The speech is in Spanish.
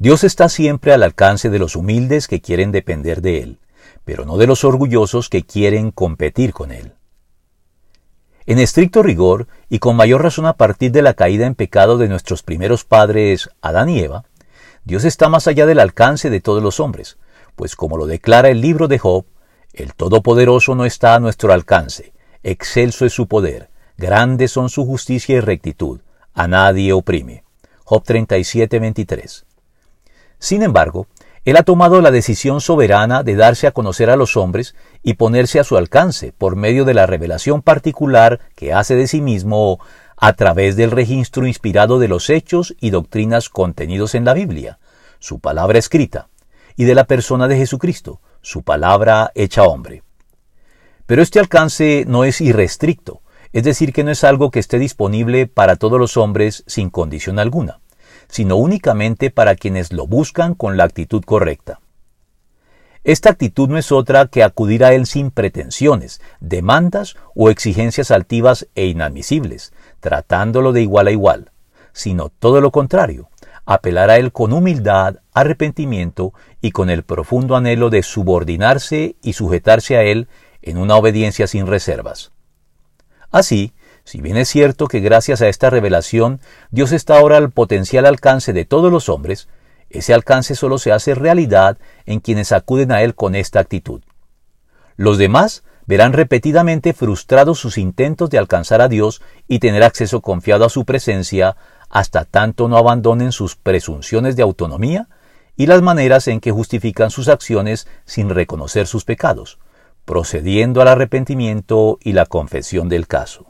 Dios está siempre al alcance de los humildes que quieren depender de Él, pero no de los orgullosos que quieren competir con Él. En estricto rigor, y con mayor razón a partir de la caída en pecado de nuestros primeros padres, Adán y Eva, Dios está más allá del alcance de todos los hombres, pues como lo declara el libro de Job, el Todopoderoso no está a nuestro alcance, excelso es su poder, grandes son su justicia y rectitud, a nadie oprime. Job 37, 23. Sin embargo, él ha tomado la decisión soberana de darse a conocer a los hombres y ponerse a su alcance por medio de la revelación particular que hace de sí mismo a través del registro inspirado de los hechos y doctrinas contenidos en la Biblia, su palabra escrita, y de la persona de Jesucristo, su palabra hecha hombre. Pero este alcance no es irrestricto, es decir, que no es algo que esté disponible para todos los hombres sin condición alguna sino únicamente para quienes lo buscan con la actitud correcta. Esta actitud no es otra que acudir a Él sin pretensiones, demandas o exigencias altivas e inadmisibles, tratándolo de igual a igual, sino todo lo contrario, apelar a Él con humildad, arrepentimiento y con el profundo anhelo de subordinarse y sujetarse a Él en una obediencia sin reservas. Así, si bien es cierto que gracias a esta revelación Dios está ahora al potencial alcance de todos los hombres, ese alcance solo se hace realidad en quienes acuden a Él con esta actitud. Los demás verán repetidamente frustrados sus intentos de alcanzar a Dios y tener acceso confiado a su presencia hasta tanto no abandonen sus presunciones de autonomía y las maneras en que justifican sus acciones sin reconocer sus pecados, procediendo al arrepentimiento y la confesión del caso.